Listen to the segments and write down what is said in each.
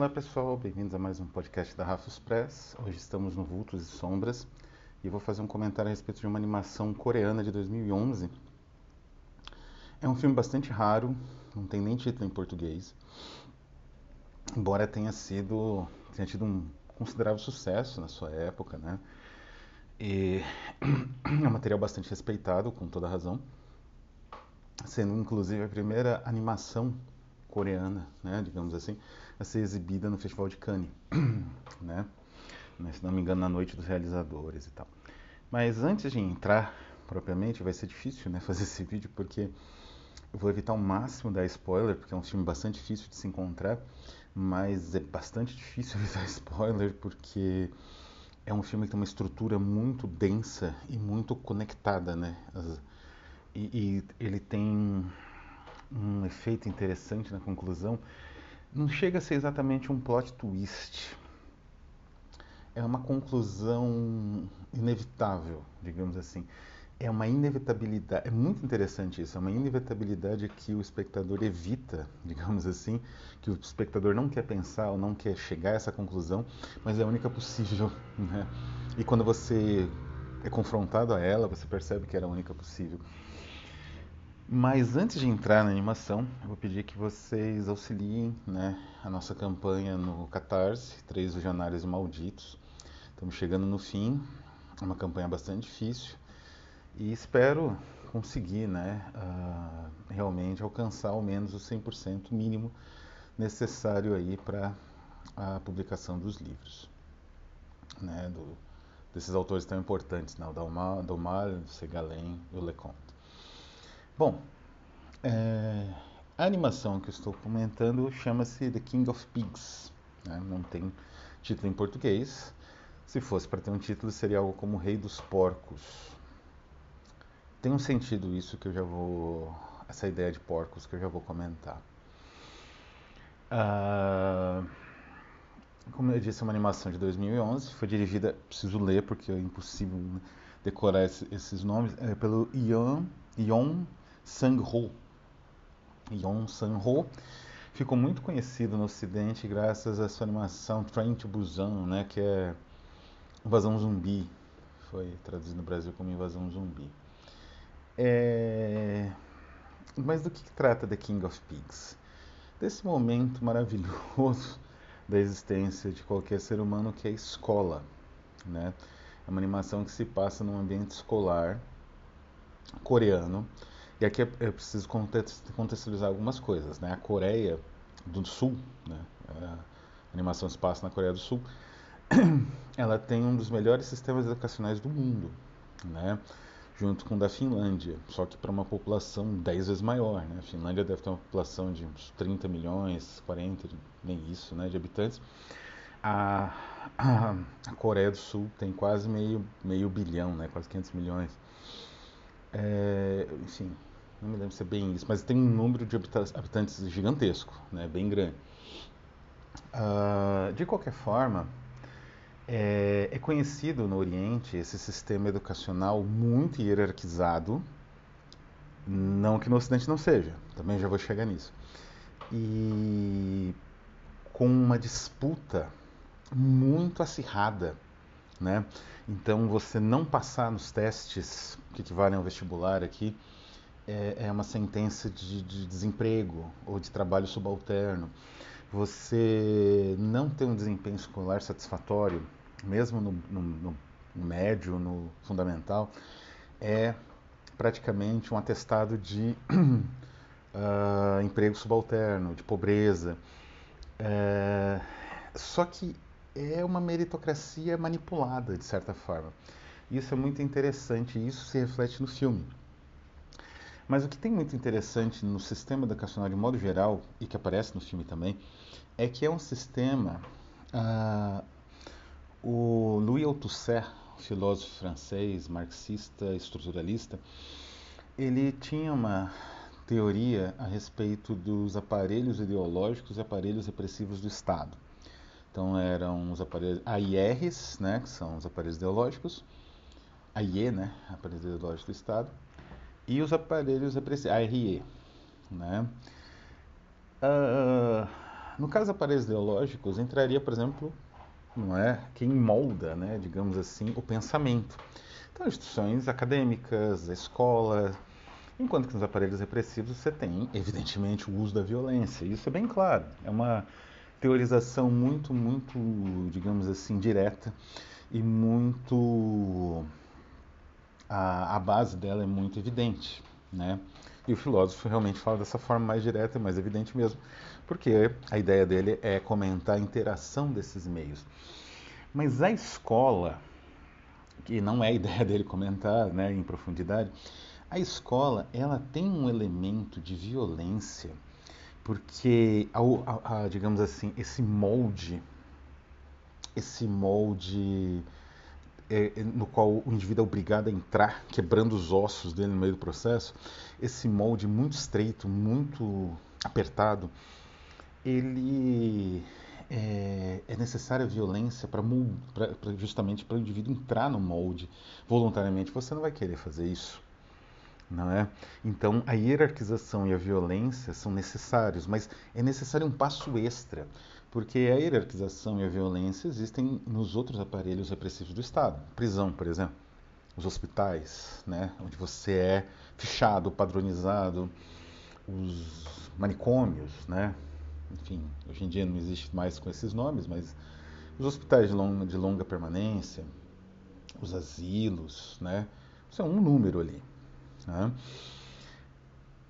Olá pessoal, bem-vindos a mais um podcast da Rafus Press. Hoje estamos no Vultos e Sombras e vou fazer um comentário a respeito de uma animação coreana de 2011. É um filme bastante raro, não tem nem título em português, embora tenha sido tenha tido um considerável sucesso na sua época, né? E é um material bastante respeitado, com toda razão, sendo inclusive a primeira animação coreana, né, digamos assim, a ser exibida no Festival de Cannes, né? Se não me engano, na noite dos realizadores e tal. Mas antes de entrar propriamente, vai ser difícil, né, fazer esse vídeo porque eu vou evitar o máximo dar spoiler, porque é um filme bastante difícil de se encontrar, mas é bastante difícil evitar spoiler porque é um filme que tem uma estrutura muito densa e muito conectada, né? E, e ele tem um efeito interessante na conclusão, não chega a ser exatamente um plot twist. É uma conclusão inevitável, digamos assim. É uma inevitabilidade, é muito interessante isso, é uma inevitabilidade que o espectador evita, digamos assim, que o espectador não quer pensar ou não quer chegar a essa conclusão, mas é a única possível. Né? E quando você é confrontado a ela, você percebe que era a única possível. Mas antes de entrar na animação, eu vou pedir que vocês auxiliem né, a nossa campanha no Catarse, Três Visionários Malditos. Estamos chegando no fim, é uma campanha bastante difícil e espero conseguir né, uh, realmente alcançar ao menos o 100% mínimo necessário aí para a publicação dos livros, né, do, desses autores tão importantes, né, o Dalmar o Segalen e o Leconte. Bom, é, a animação que eu estou comentando chama-se The King of Pigs. Né? Não tem título em português. Se fosse para ter um título, seria algo como Rei dos Porcos. Tem um sentido isso que eu já vou. essa ideia de porcos que eu já vou comentar. Ah, como eu disse, é uma animação de 2011. Foi dirigida, preciso ler porque é impossível decorar esses nomes, é pelo Ian, Ion Sang-ho. Yon Sang-ho ficou muito conhecido no ocidente graças à sua animação Train to Busan, né, que é Invasão Zumbi. Foi traduzido no Brasil como Invasão Zumbi. É... Mas do que, que trata The King of Pigs? Desse momento maravilhoso da existência de qualquer ser humano que é a escola. Né? É uma animação que se passa num ambiente escolar coreano e aqui eu preciso contextualizar algumas coisas. Né? A Coreia do Sul, né? a animação passa na Coreia do Sul, ela tem um dos melhores sistemas educacionais do mundo, né? junto com o da Finlândia, só que para uma população 10 vezes maior. Né? A Finlândia deve ter uma população de uns 30 milhões, 40, nem isso, né, de habitantes. A, a, a, Coreia do Sul tem quase meio, meio bilhão, né, quase 500 milhões. É, enfim, não me lembro se é bem isso, mas tem um número de habitantes gigantesco, né, bem grande. Uh, de qualquer forma, é, é, conhecido no Oriente esse sistema educacional muito hierarquizado, não que no Ocidente não seja, também já vou chegar nisso. E com uma disputa muito acirrada, né? Então, você não passar nos testes que equivalem ao vestibular aqui, é, é uma sentença de, de, desemprego ou de trabalho subalterno. Você não ter um desempenho escolar satisfatório, mesmo no, no, no médio, no fundamental, é praticamente um atestado de uh, emprego subalterno, de pobreza. É, só que é uma meritocracia manipulada, de certa forma. Isso é muito interessante e isso se reflete no filme. Mas o que tem muito interessante no sistema educacional de modo geral, e que aparece no filme também, é que é um sistema. Uh, o Louis Althusser, filósofo francês, marxista, estruturalista, ele tinha uma teoria a respeito dos aparelhos ideológicos e aparelhos repressivos do Estado. Então eram os aparelhos AIRs, né, que são os aparelhos ideológicos, AIE, né, aparelhos ideológicos do Estado, e os aparelhos repressivos, ARE. Né? Uh, no caso aparelhos ideológicos, entraria, por exemplo, não é, quem molda, né, digamos assim, o pensamento. Então, instituições acadêmicas, a escola, enquanto que nos aparelhos repressivos você tem, evidentemente, o uso da violência. Isso é bem claro. É uma teorização muito, muito, digamos assim, direta e muito a, a base dela é muito evidente, né? E o filósofo realmente fala dessa forma mais direta, mais evidente mesmo, porque a ideia dele é comentar a interação desses meios. Mas a escola, que não é a ideia dele comentar né, em profundidade, a escola ela tem um elemento de violência, porque, a, a, digamos assim, esse molde, esse molde é, é, no qual o indivíduo é obrigado a entrar, quebrando os ossos dele no meio do processo, esse molde muito estreito, muito apertado, ele é, é necessária violência para justamente para o indivíduo entrar no molde voluntariamente. Você não vai querer fazer isso, não é? Então a hierarquização e a violência são necessários, mas é necessário um passo extra porque a hierarquização e a violência existem nos outros aparelhos repressivos do Estado. Prisão, por exemplo, os hospitais, né, onde você é fichado, padronizado, os manicômios, né, enfim, hoje em dia não existe mais com esses nomes, mas os hospitais de longa, de longa permanência, os asilos, né, isso é um número ali. Né?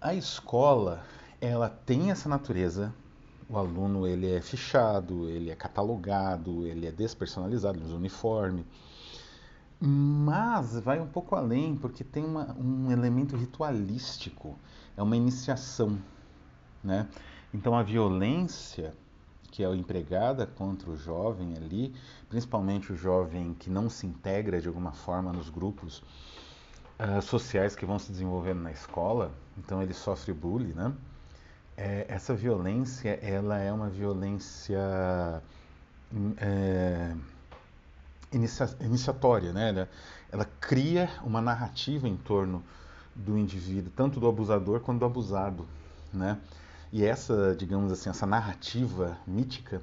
A escola, ela tem essa natureza o aluno ele é fichado, ele é catalogado, ele é despersonalizado, ele usa uniforme. Mas vai um pouco além, porque tem uma, um elemento ritualístico, é uma iniciação. Né? Então a violência que é empregada contra o jovem ali, principalmente o jovem que não se integra de alguma forma nos grupos uh, sociais que vão se desenvolvendo na escola, então ele sofre bullying, né? É, essa violência ela é uma violência é, inicia, iniciatória, né? Ela, ela, cria uma narrativa em torno do indivíduo, tanto do abusador quanto do abusado, né? E essa, digamos assim, essa narrativa mítica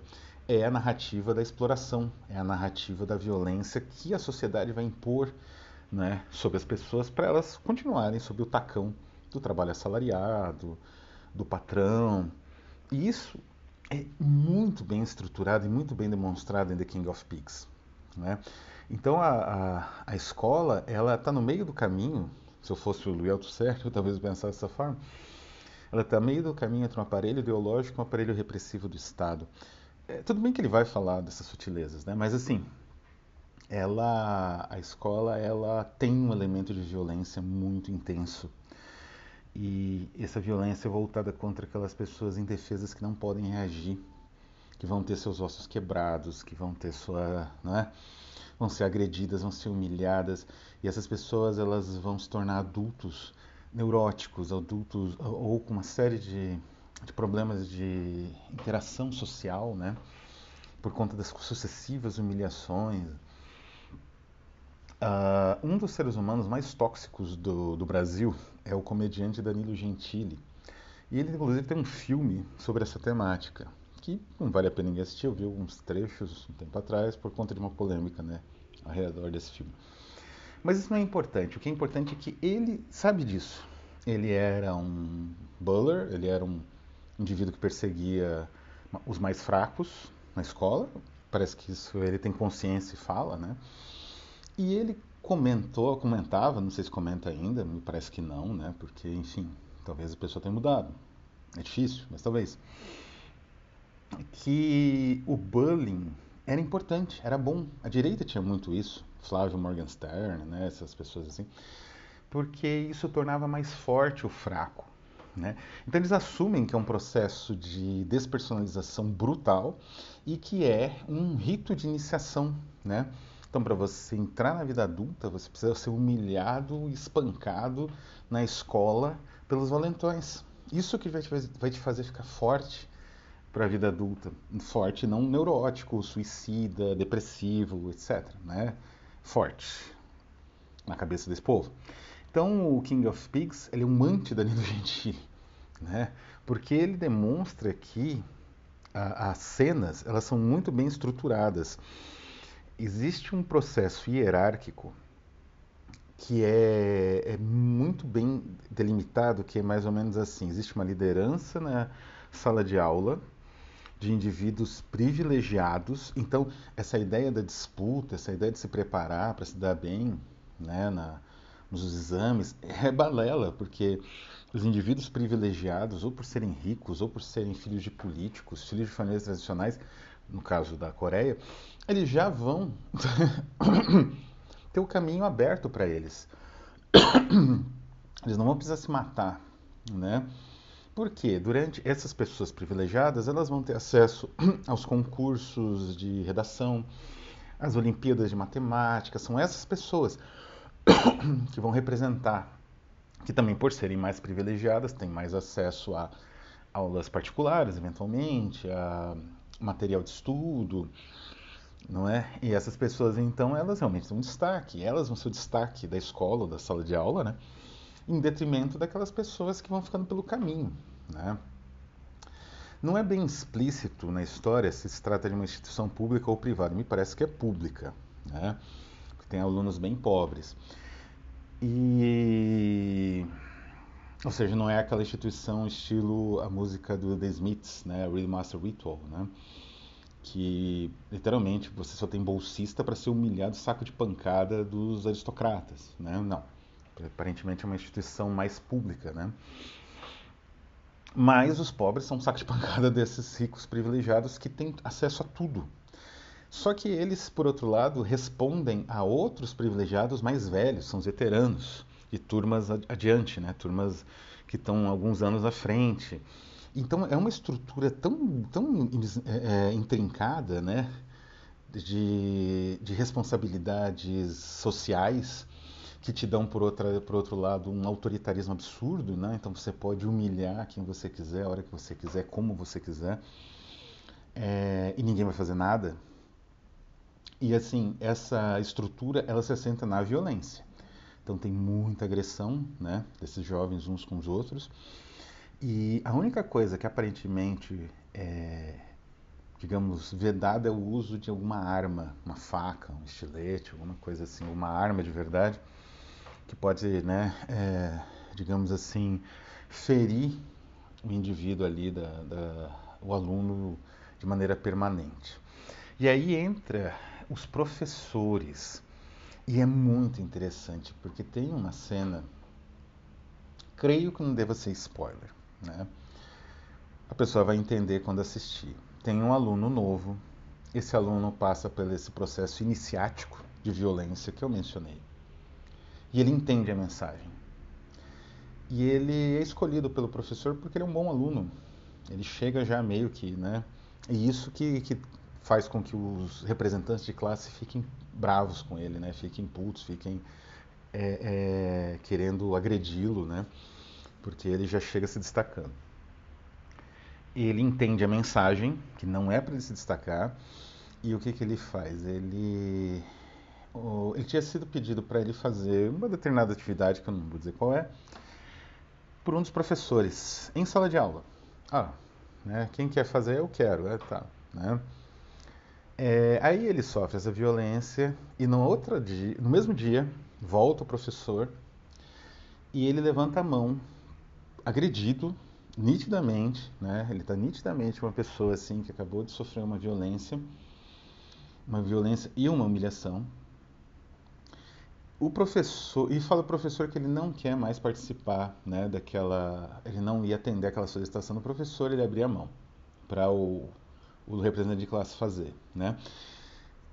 é a narrativa da exploração, é a narrativa da violência que a sociedade vai impor né, sobre as pessoas para elas continuarem sob o tacão do trabalho assalariado, do patrão. E isso é muito bem estruturado e muito bem demonstrado em The King of Pigs. Né? Então a, a, a escola ela está no meio do caminho. Se eu fosse o Louis Althusser, eu talvez pensasse dessa forma. Ela está no meio do caminho entre um aparelho ideológico e um aparelho repressivo do Estado. É, tudo bem que ele vai falar dessas sutilezas, né? mas assim, ela, a escola ela tem um elemento de violência muito intenso e essa violência voltada contra aquelas pessoas indefesas que não podem reagir, que vão ter seus ossos quebrados, que vão ter sua, né, vão ser agredidas, vão ser humilhadas, e essas pessoas elas vão se tornar adultos neuróticos, adultos ou com uma série de, de problemas de interação social, né, por conta das sucessivas humilhações, Uh, um dos seres humanos mais tóxicos do, do, Brasil é o comediante Danilo Gentili. E ele, inclusive, tem um filme sobre essa temática, que não vale a pena ninguém assistir. Eu vi alguns trechos um tempo atrás por conta de uma polêmica né, ao redor desse filme. Mas isso não é importante. O que é importante é que ele sabe disso. Ele era um buller, ele era um indivíduo que perseguia os mais fracos na escola. Parece que isso ele tem consciência e fala, né? E ele comentou, comentava, não sei se comenta ainda, me parece que não, né? Porque, enfim, talvez a pessoa tenha mudado. É difícil, mas talvez. Que o bullying era importante, era bom. A direita tinha muito isso, Flávio Morgenstern, né? Essas pessoas assim. Porque isso tornava mais forte o fraco. Né? Então eles assumem que é um processo de despersonalização brutal e que é um rito de iniciação, né? Então, para você entrar na vida adulta, você precisa ser humilhado, espancado na escola pelos valentões. Isso que vai te, vai te fazer ficar forte para a vida adulta. Forte, não neurótico, suicida, depressivo, etc. Né? Forte na cabeça desse povo. Então, o King of Pigs ele é um anti-Danilo Gentili, né? porque ele demonstra que a, as cenas elas são muito bem estruturadas. Existe um processo hierárquico que é, é, muito bem delimitado, que é mais ou menos assim: existe uma liderança na sala de aula de indivíduos privilegiados. Então, essa ideia da disputa, essa ideia de se preparar para se dar bem né, na, nos exames, é balela, porque os indivíduos privilegiados, ou por serem ricos, ou por serem filhos de políticos, filhos de famílias tradicionais, no caso da Coreia, eles já vão ter o caminho aberto para eles. Eles não vão precisar se matar, né? Porque durante essas pessoas privilegiadas, elas vão ter acesso aos concursos de redação, às Olimpíadas de Matemática, são essas pessoas que vão representar, que também por serem mais privilegiadas, têm mais acesso a aulas particulares, eventualmente, a material de estudo, não é? E essas pessoas, então, elas realmente são um destaque. Elas vão ser o destaque da escola da sala de aula, né? Em detrimento daquelas pessoas que vão ficando pelo caminho, né? Não é bem explícito na história se se trata de uma instituição pública ou privada. Me parece que é pública, né? Tem alunos bem pobres. E ou seja, não é aquela instituição estilo a música do The Smiths, né, Master Ritual, né? que literalmente você só tem bolsista para ser humilhado saco de pancada dos aristocratas, né? Não. Aparentemente é uma instituição mais pública, né? Mas os pobres são saco de pancada desses ricos privilegiados que têm acesso a tudo. Só que eles, por outro lado, respondem a outros privilegiados mais velhos, são os veteranos, de turmas adiante, né? Turmas que estão alguns anos à frente. Então é uma estrutura tão, tão é, é, intrincada, né? De, de responsabilidades sociais que te dão, por, outra, por outro lado, um autoritarismo absurdo, né? Então você pode humilhar quem você quiser, a hora que você quiser, como você quiser, é, e ninguém vai fazer nada. E assim, essa estrutura, ela se assenta na violência. Então tem muita agressão, né? Desses jovens uns com os outros. E a única coisa que aparentemente é, digamos, vedada é o uso de alguma arma, uma faca, um estilete, alguma coisa assim, uma arma de verdade, que pode, né, é, digamos assim, ferir o indivíduo ali, da, da, o aluno, de maneira permanente. E aí entra os professores. E é muito interessante, porque tem uma cena, creio que não deva ser spoiler, né? A pessoa vai entender quando assistir. Tem um aluno novo, esse aluno passa por esse processo iniciático de violência que eu mencionei. E ele entende a mensagem. E ele é escolhido pelo professor porque ele é um bom aluno. Ele chega já meio que, né? E isso que, que faz com que os representantes de classe fiquem bravos com ele, né? Fiquem putos, fiquem é, é, querendo agredi-lo, né? porque ele já chega se destacando. Ele entende a mensagem, que não é para ele se destacar, e o que, que ele faz? Ele, ele tinha sido pedido para ele fazer uma determinada atividade, que eu não vou dizer qual é, por um dos professores, em sala de aula. Ah, né, quem quer fazer, eu quero, é, tá. Né? É, aí ele sofre essa violência e no, outro dia, no mesmo dia volta o professor e ele levanta a mão agredido nitidamente, né? Ele está nitidamente uma pessoa assim que acabou de sofrer uma violência, uma violência e uma humilhação. O professor e fala o professor que ele não quer mais participar, né? Daquela, ele não ia atender aquela solicitação do professor, ele abria a mão para o, o representante de classe fazer, né?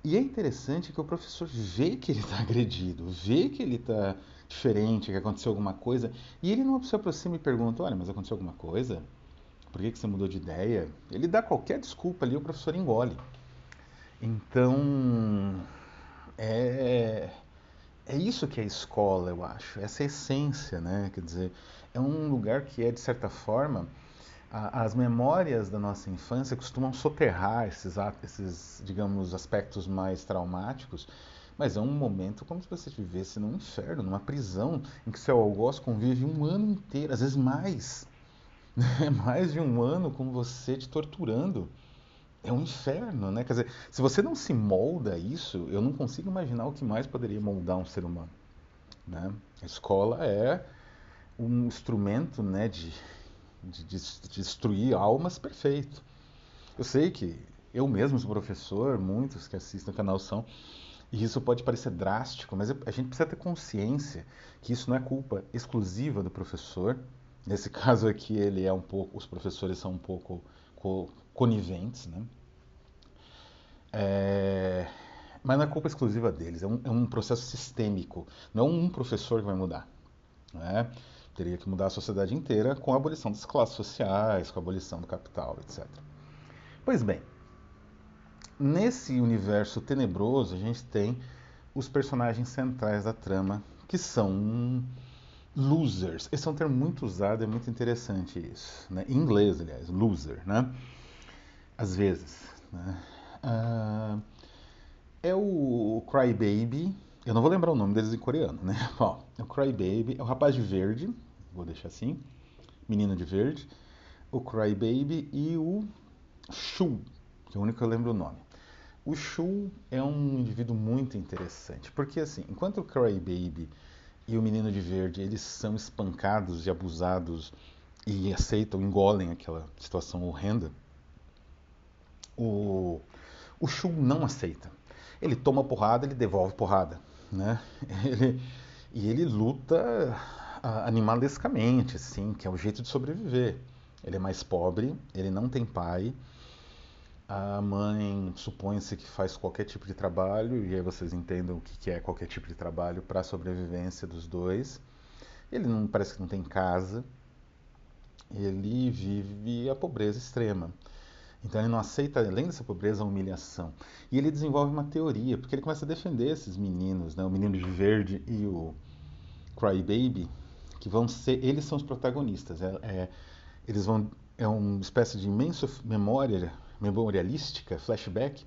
E é interessante que o professor vê que ele está agredido, vê que ele está diferente, que aconteceu alguma coisa, e ele não se aproxima e pergunta: Olha, mas aconteceu alguma coisa? Por que, que você mudou de ideia? Ele dá qualquer desculpa ali, o professor engole. Então, é, é isso que é escola, eu acho, essa é a essência, né? Quer dizer, é um lugar que é, de certa forma, as memórias da nossa infância costumam soterrar esses, esses, digamos, aspectos mais traumáticos mas é um momento como se você vivesse num inferno, numa prisão, em que seu algoz convive um ano inteiro, às vezes mais. mais de um ano com você te torturando. é um inferno, né? Quer dizer, se você não se molda isso, eu não consigo imaginar o que mais poderia moldar um ser humano. Né? A escola é um instrumento né, de, de, de destruir almas perfeito. Eu sei que eu mesmo sou professor, muitos que assistem o canal são, e isso pode parecer drástico, mas a gente precisa ter consciência que isso não é culpa exclusiva do professor. Nesse caso aqui, ele é um pouco, os professores são um pouco coniventes, né? É, mas não é culpa exclusiva deles, é um, é um, processo sistêmico. Não é um professor que vai mudar. Né? Teria que mudar a sociedade inteira com a abolição das classes sociais, com a abolição do capital, etc. Pois bem, nesse universo tenebroso, a gente tem os personagens centrais da trama, que são losers. Esse é um termo muito usado, é muito interessante isso. Né? Em inglês, aliás, loser, né? Às vezes. Né? Uh, é o Crybaby, eu não vou lembrar o nome deles em coreano, né? Ó, é o Crybaby, é o rapaz de verde, vou deixar assim, menino de verde, o Crybaby e o Shu, que é o único que eu lembro o nome. O Shu é um indivíduo muito interessante, porque assim, enquanto o Crybaby e o menino de verde, eles são espancados e abusados e aceitam, engolem aquela situação horrenda, o, o Shu não aceita. Ele toma porrada, ele devolve porrada, né? Ele, e ele luta animalescamente, assim, que é o jeito de sobreviver. Ele é mais pobre, ele não tem pai, a mãe supõe-se que faz qualquer tipo de trabalho, e aí vocês entendam o que é qualquer tipo de trabalho para a sobrevivência dos dois. Ele não parece que não tem casa, ele vive a pobreza extrema. Então ele não aceita, além dessa pobreza, a humilhação. E ele desenvolve uma teoria, porque ele começa a defender esses meninos, né? o menino de verde e o Crybaby, que vão ser, eles são os protagonistas. É, é, eles vão, é uma espécie de imensa memória memorialística, flashback,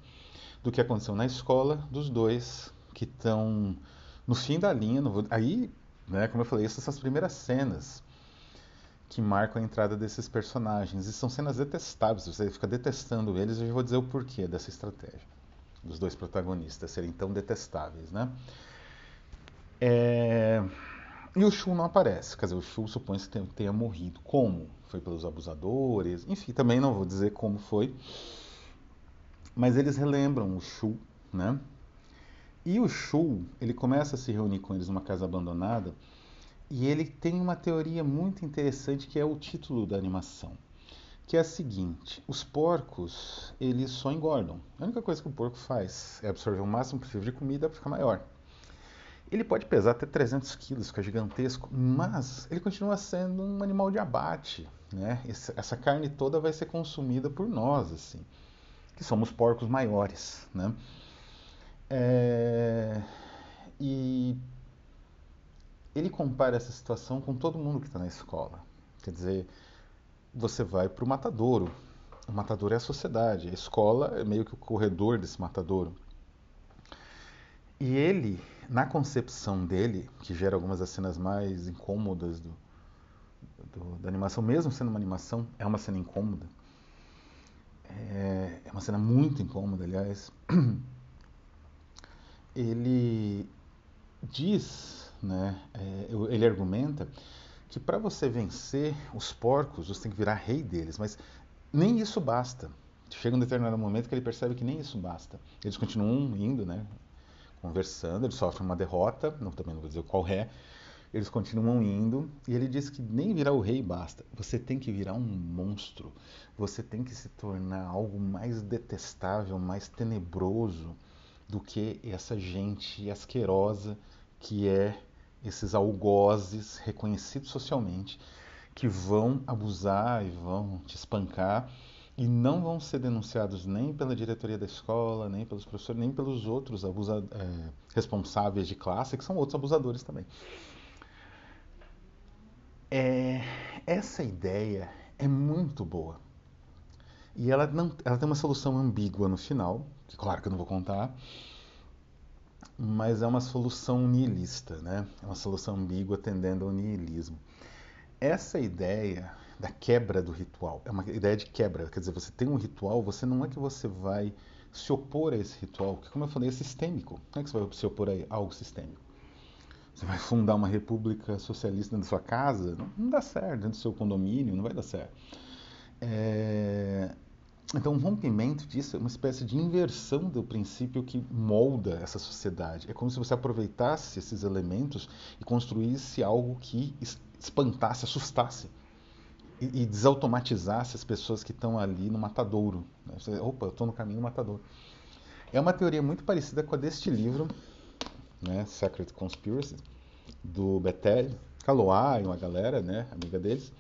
do que aconteceu na escola dos dois que estão no fim da linha. Aí, né, como eu falei, essas são as primeiras cenas que marcam a entrada desses personagens. E são cenas detestáveis, você fica detestando eles, eu vou dizer o porquê dessa estratégia dos dois protagonistas serem tão detestáveis, né? É... E o Shu não aparece, quer dizer, o Shu supõe-se que tenha morrido. Como? Foi pelos abusadores, enfim, também não vou dizer como foi. Mas eles relembram o Shu, né? E o Shu, ele começa a se reunir com eles numa casa abandonada e ele tem uma teoria muito interessante que é o título da animação, que é a seguinte: os porcos, eles só engordam. A única coisa que o porco faz é absorver o máximo possível de comida para ficar maior. Ele pode pesar até 300 quilos, fica gigantesco, mas ele continua sendo um animal de abate. Né? Essa carne toda vai ser consumida por nós, assim, que somos porcos maiores. Né? É... E ele compara essa situação com todo mundo que está na escola. Quer dizer, você vai para o matadouro. O matadouro é a sociedade, a escola é meio que o corredor desse matadouro. E ele na concepção dele, que gera algumas das cenas mais incômodas do, do, da animação, mesmo sendo uma animação, é uma cena incômoda. É, é uma cena muito incômoda, aliás. Ele diz, né, é, ele argumenta que para você vencer os porcos, você tem que virar rei deles, mas nem isso basta. Chega um determinado momento que ele percebe que nem isso basta. Eles continuam indo, né, conversando, ele sofre uma derrota, não, também não vou dizer qual é, eles continuam indo, e ele diz que nem virar o rei basta, você tem que virar um monstro, você tem que se tornar algo mais detestável, mais tenebroso do que essa gente asquerosa que é esses algozes reconhecidos socialmente, que vão abusar e vão te espancar e não vão ser denunciados nem pela diretoria da escola, nem pelos professores, nem pelos outros é, responsáveis de classe, que são outros abusadores também. É, essa ideia é muito boa. E ela, não, ela tem uma solução ambígua no final, que claro que eu não vou contar, mas é uma solução nihilista, né? É uma solução ambígua tendendo ao nihilismo. Essa ideia da quebra do ritual. É uma ideia de quebra. Quer dizer, você tem um ritual, você não é que você vai se opor a esse ritual, porque, como eu falei, é sistêmico. Não é que você vai se opor a algo sistêmico. Você vai fundar uma república socialista da sua casa, não, não dá certo, dentro do seu condomínio, não vai dar certo. É... Então, um rompimento disso é uma espécie de inversão do princípio que molda essa sociedade. É como se você aproveitasse esses elementos e construísse algo que espantasse, assustasse e, desautomatizasse as pessoas que estão ali no matadouro. Né? Você, Opa, eu estou no caminho do matadouro. É uma teoria muito parecida com a deste livro, né, Secret Conspiracy, do Betel, Caloá e uma galera, né, amiga deles.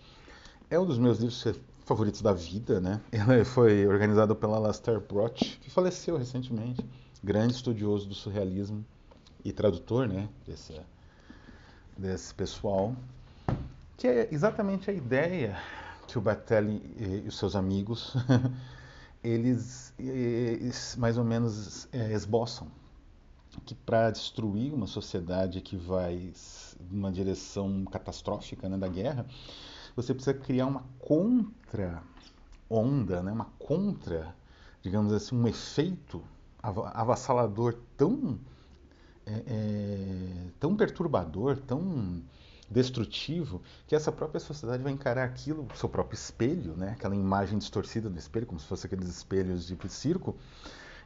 É um dos meus livros favoritos da vida, né? Ele foi organizado pela Alastair Broch, que faleceu recentemente, grande estudioso do surrealismo e tradutor, né, desse, desse pessoal que é exatamente a ideia que o Batelli e, os seus amigos eles, mais ou menos é, esboçam. Que para destruir uma sociedade que vai numa direção catastrófica né, da guerra, você precisa criar uma contra onda, né, uma contra, digamos assim, um efeito avassalador tão é, é, tão perturbador, tão destrutivo, que essa própria sociedade vai encarar aquilo, seu próprio espelho, né? aquela imagem distorcida do espelho, como se fosse aqueles espelhos de circo,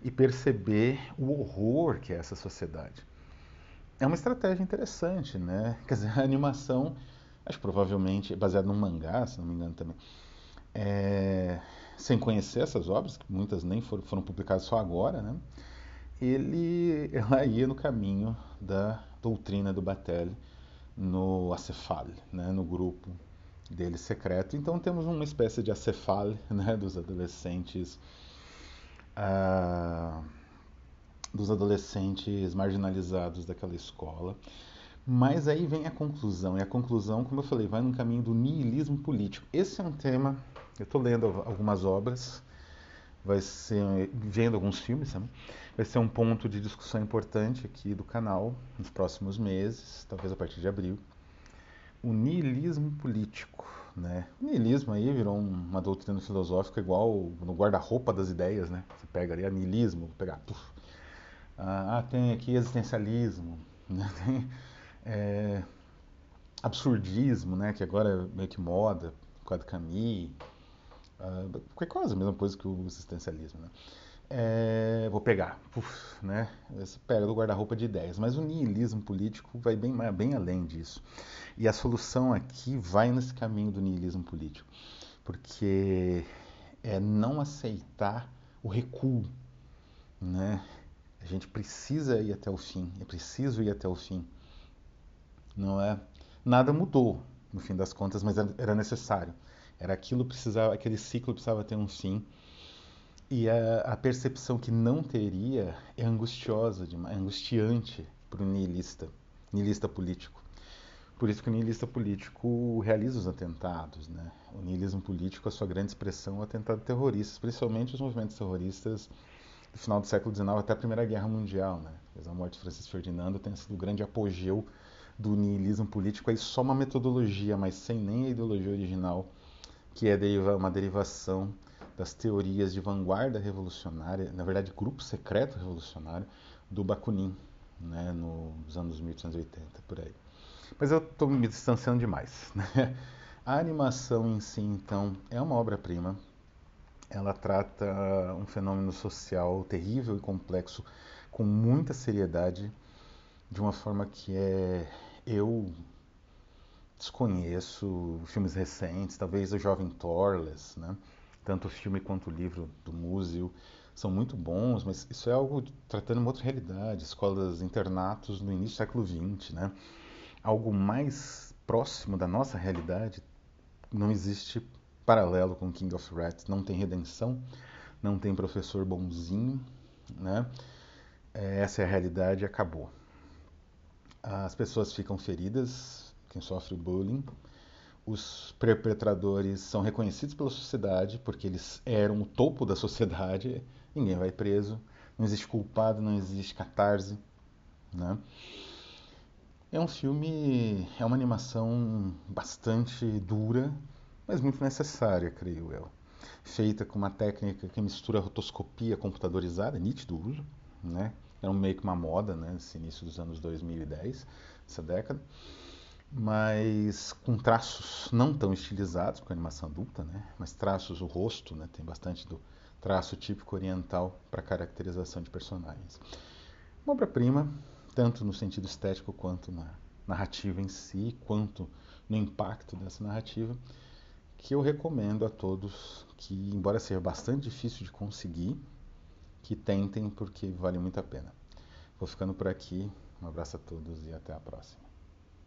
e perceber o horror que é essa sociedade. É uma estratégia interessante, né? Quer dizer, a animação, acho provavelmente baseada num mangá, se não me engano também. É, sem conhecer essas obras, que muitas nem foram, foram publicadas só agora, né? Ele, ela ia no caminho da doutrina do Batelli, no Acefal, né, no grupo dele secreto. Então temos uma espécie de Acefal né, dos adolescentes uh, dos adolescentes marginalizados daquela escola. Mas aí vem a conclusão, e a conclusão, como eu falei, vai no caminho do niilismo político. Esse é um tema, eu estou lendo algumas obras, vai ser vendo alguns filmes também vai ser um ponto de discussão importante aqui do canal nos próximos meses, talvez a partir de abril. O niilismo político. Né? O niilismo aí virou uma doutrina filosófica igual no guarda-roupa das ideias. Né? Você pega ali niilismo, pegar. Puf. Ah, tem aqui existencialismo, né? tem é, absurdismo, né? que agora é meio que moda, quadro Camus, ah, qualquer coisa, a mesma coisa que o existencialismo. Né? É, vou pegar, Puf, né? Você pega do guarda-roupa de ideias, mas o niilismo político vai bem, bem além disso. E a solução aqui vai nesse caminho do niilismo político, porque é não aceitar o recuo, né? A gente precisa ir até o fim, é preciso ir até o fim, não é? Nada mudou no fim das contas, mas era necessário. Era aquilo precisava, aquele ciclo precisava ter um fim e a, a, percepção que não teria é angustiosa, é angustiante para o niilista, niilista político. Por isso que o niilista político realiza os atentados. Né? O niilismo político, a sua grande expressão, é o atentado terrorista, principalmente os movimentos terroristas do final do século XIX até a Primeira Guerra Mundial. Né? A morte de Francisco Ferdinando tem sido o grande apogeu do niilismo político, aí só uma metodologia, mas sem nem a ideologia original, que é uma derivação das teorias de vanguarda revolucionária, na verdade, grupo secreto revolucionário do Bakunin, né, nos anos 1880, por aí. Mas eu estou me distanciando demais. Né? A animação em si, então, é uma obra-prima. Ela trata um fenômeno social terrível e complexo com muita seriedade, de uma forma que é eu desconheço filmes recentes, talvez o Jovem Torles, né? Tanto o filme quanto o livro do Múzio são muito bons, mas isso é algo tratando uma outra realidade, escolas, internatos no início do século XX, né? Algo mais próximo da nossa realidade, não existe paralelo com King of Rats, não tem redenção, não tem professor bonzinho, né? É, essa é a realidade acabou. As pessoas ficam feridas, quem sofre bullying, os perpetradores são reconhecidos pela sociedade porque eles eram o topo da sociedade, ninguém vai preso, não existe culpado, não existe catarse, né? É um filme, é uma animação bastante dura, mas muito necessária, creio eu. Feita com uma técnica que mistura rotoscopia computadorizada, nítido uso, né? Era meio que uma moda, né? Nesse início dos anos 2010, essa década. Mas com traços não tão estilizados, com a animação adulta, né? Mas traços, o rosto, né? Tem bastante do traço típico oriental para caracterização de personagens. Uma obra-prima, tanto no sentido estético quanto na narrativa em si, quanto no impacto dessa narrativa, que eu recomendo a todos que, embora seja bastante difícil de conseguir, que tentem porque vale muito a pena. Vou ficando por aqui. Um abraço a todos e até a próxima.